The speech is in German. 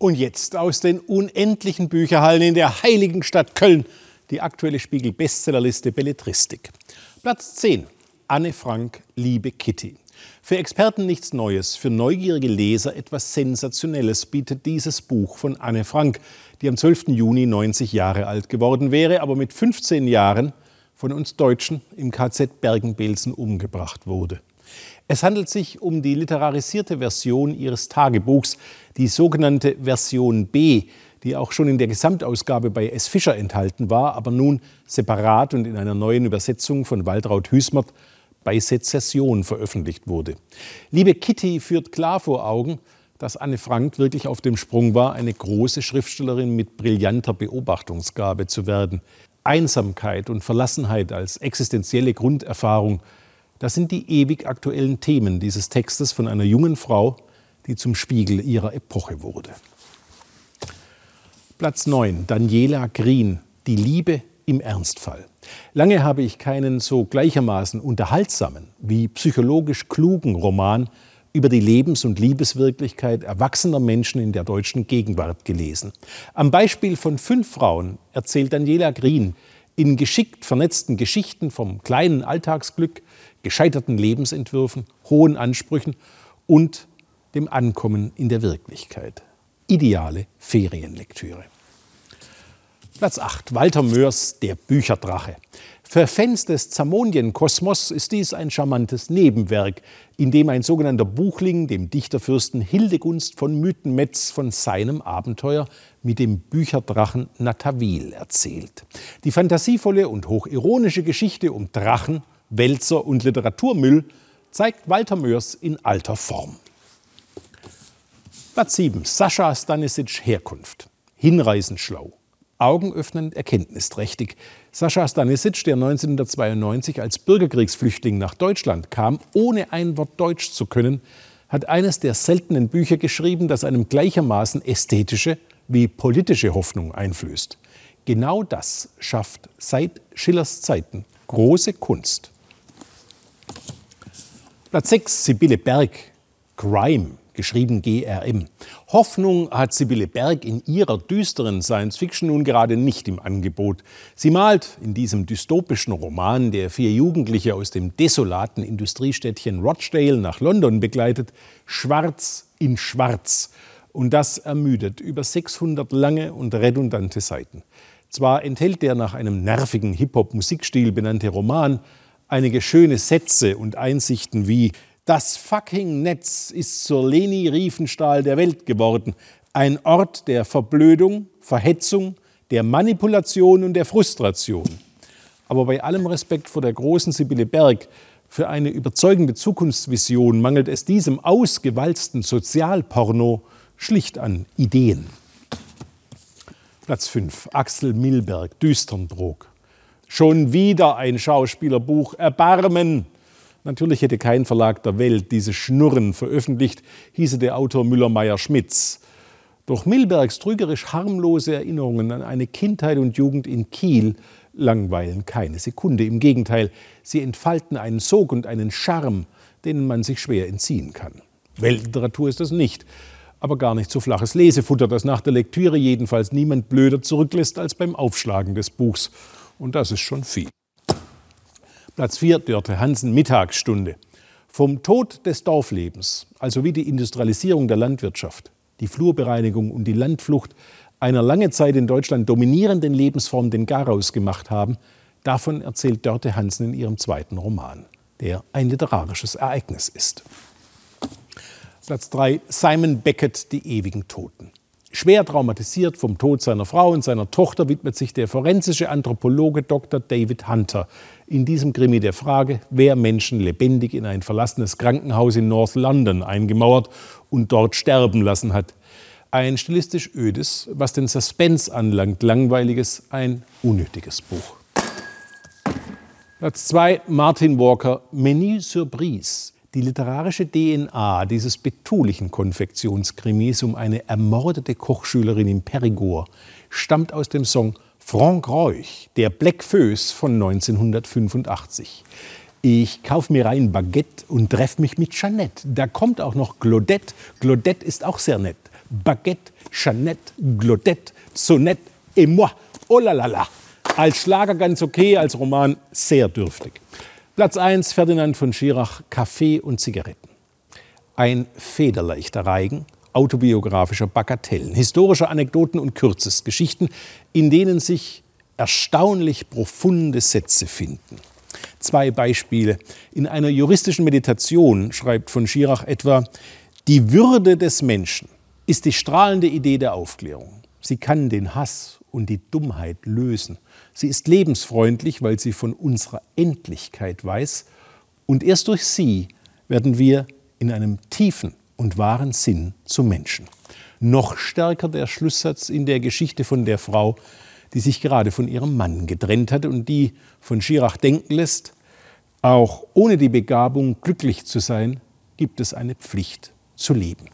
Und jetzt aus den unendlichen Bücherhallen in der heiligen Stadt Köln die aktuelle Spiegel-Bestsellerliste Belletristik. Platz 10. Anne Frank, Liebe Kitty. Für Experten nichts Neues, für neugierige Leser etwas Sensationelles bietet dieses Buch von Anne Frank, die am 12. Juni 90 Jahre alt geworden wäre, aber mit 15 Jahren von uns Deutschen im KZ Bergen-Belsen umgebracht wurde. Es handelt sich um die literarisierte Version ihres Tagebuchs, die sogenannte Version B, die auch schon in der Gesamtausgabe bei S. Fischer enthalten war, aber nun separat und in einer neuen Übersetzung von Waltraud Hüsmert bei Sezession veröffentlicht wurde. Liebe Kitty führt klar vor Augen, dass Anne Frank wirklich auf dem Sprung war, eine große Schriftstellerin mit brillanter Beobachtungsgabe zu werden. Einsamkeit und Verlassenheit als existenzielle Grunderfahrung, das sind die ewig aktuellen Themen dieses Textes von einer jungen Frau, die zum Spiegel ihrer Epoche wurde. Platz 9. Daniela Green. Die Liebe im Ernstfall. Lange habe ich keinen so gleichermaßen unterhaltsamen wie psychologisch klugen Roman über die Lebens- und Liebeswirklichkeit erwachsener Menschen in der deutschen Gegenwart gelesen. Am Beispiel von fünf Frauen erzählt Daniela Green in geschickt vernetzten Geschichten vom kleinen Alltagsglück, gescheiterten Lebensentwürfen, hohen Ansprüchen und dem Ankommen in der Wirklichkeit. Ideale Ferienlektüre. Platz 8. Walter Mörs Der Bücherdrache. Für Fans des Zamonien-Kosmos ist dies ein charmantes Nebenwerk, in dem ein sogenannter Buchling dem Dichterfürsten Hildegunst von Mythenmetz von seinem Abenteuer mit dem Bücherdrachen Natavil erzählt. Die fantasievolle und hochironische Geschichte um Drachen, Wälzer und Literaturmüll zeigt Walter Mörs in alter Form. Platz 7. Sascha Stanisic Herkunft. Hinreißend schlau. Augenöffnend erkenntnisträchtig. Sascha Stanisic, der 1992 als Bürgerkriegsflüchtling nach Deutschland kam, ohne ein Wort Deutsch zu können, hat eines der seltenen Bücher geschrieben, das einem gleichermaßen ästhetische wie politische Hoffnung einflößt. Genau das schafft seit Schillers Zeiten große Kunst. Platz 6, Sibylle Berg, Crime geschrieben GRM. Hoffnung hat Sibylle Berg in ihrer düsteren Science-Fiction nun gerade nicht im Angebot. Sie malt in diesem dystopischen Roman, der vier Jugendliche aus dem desolaten Industriestädtchen Rochdale nach London begleitet, schwarz in schwarz. Und das ermüdet über 600 lange und redundante Seiten. Zwar enthält der nach einem nervigen Hip-Hop-Musikstil benannte Roman einige schöne Sätze und Einsichten wie das fucking Netz ist zur Leni Riefenstahl der Welt geworden. Ein Ort der Verblödung, Verhetzung, der Manipulation und der Frustration. Aber bei allem Respekt vor der großen Sibylle Berg, für eine überzeugende Zukunftsvision mangelt es diesem ausgewalzten Sozialporno schlicht an Ideen. Platz 5. Axel Milberg, Düsternbrook. Schon wieder ein Schauspielerbuch. Erbarmen! Natürlich hätte kein Verlag der Welt diese Schnurren veröffentlicht, hieße der Autor Müller-Meyer-Schmitz. Doch Milbergs trügerisch harmlose Erinnerungen an eine Kindheit und Jugend in Kiel langweilen keine Sekunde. Im Gegenteil, sie entfalten einen Sog und einen Charme, denen man sich schwer entziehen kann. Weltliteratur ist das nicht, aber gar nicht so flaches Lesefutter, das nach der Lektüre jedenfalls niemand blöder zurücklässt als beim Aufschlagen des Buchs. Und das ist schon viel. Platz 4, Dörte Hansen, Mittagsstunde. Vom Tod des Dorflebens, also wie die Industrialisierung der Landwirtschaft, die Flurbereinigung und die Landflucht einer lange Zeit in Deutschland dominierenden Lebensform den Garaus gemacht haben, davon erzählt Dörte Hansen in ihrem zweiten Roman, der ein literarisches Ereignis ist. Platz 3, Simon Beckett, Die ewigen Toten. Schwer traumatisiert vom Tod seiner Frau und seiner Tochter widmet sich der forensische Anthropologe Dr. David Hunter in diesem Krimi der Frage, wer Menschen lebendig in ein verlassenes Krankenhaus in North London eingemauert und dort sterben lassen hat. Ein stilistisch ödes, was den Suspense anlangt, langweiliges, ein unnötiges Buch. Platz 2, Martin Walker, Menü Surprise. Die literarische DNA dieses betulichen Konfektionskrimis um eine ermordete Kochschülerin im Perigord stammt aus dem Song Franck Reuch, der Black Föß von 1985. Ich kaufe mir ein Baguette und treffe mich mit Jeannette. Da kommt auch noch Claudette. Claudette ist auch sehr nett. Baguette, Jeannette, Glodette, Sonette et moi. Oh la la la. Als Schlager ganz okay, als Roman sehr dürftig. Platz 1 Ferdinand von Schirach, Kaffee und Zigaretten. Ein federleichter Reigen autobiografischer Bagatellen, historischer Anekdoten und Kürzesgeschichten, in denen sich erstaunlich profunde Sätze finden. Zwei Beispiele. In einer juristischen Meditation schreibt von Schirach etwa, die Würde des Menschen ist die strahlende Idee der Aufklärung. Sie kann den Hass und die Dummheit lösen. Sie ist lebensfreundlich, weil sie von unserer Endlichkeit weiß. Und erst durch sie werden wir in einem tiefen und wahren Sinn zu Menschen. Noch stärker der Schlusssatz in der Geschichte von der Frau, die sich gerade von ihrem Mann getrennt hatte und die von Schirach denken lässt, auch ohne die Begabung glücklich zu sein, gibt es eine Pflicht zu leben.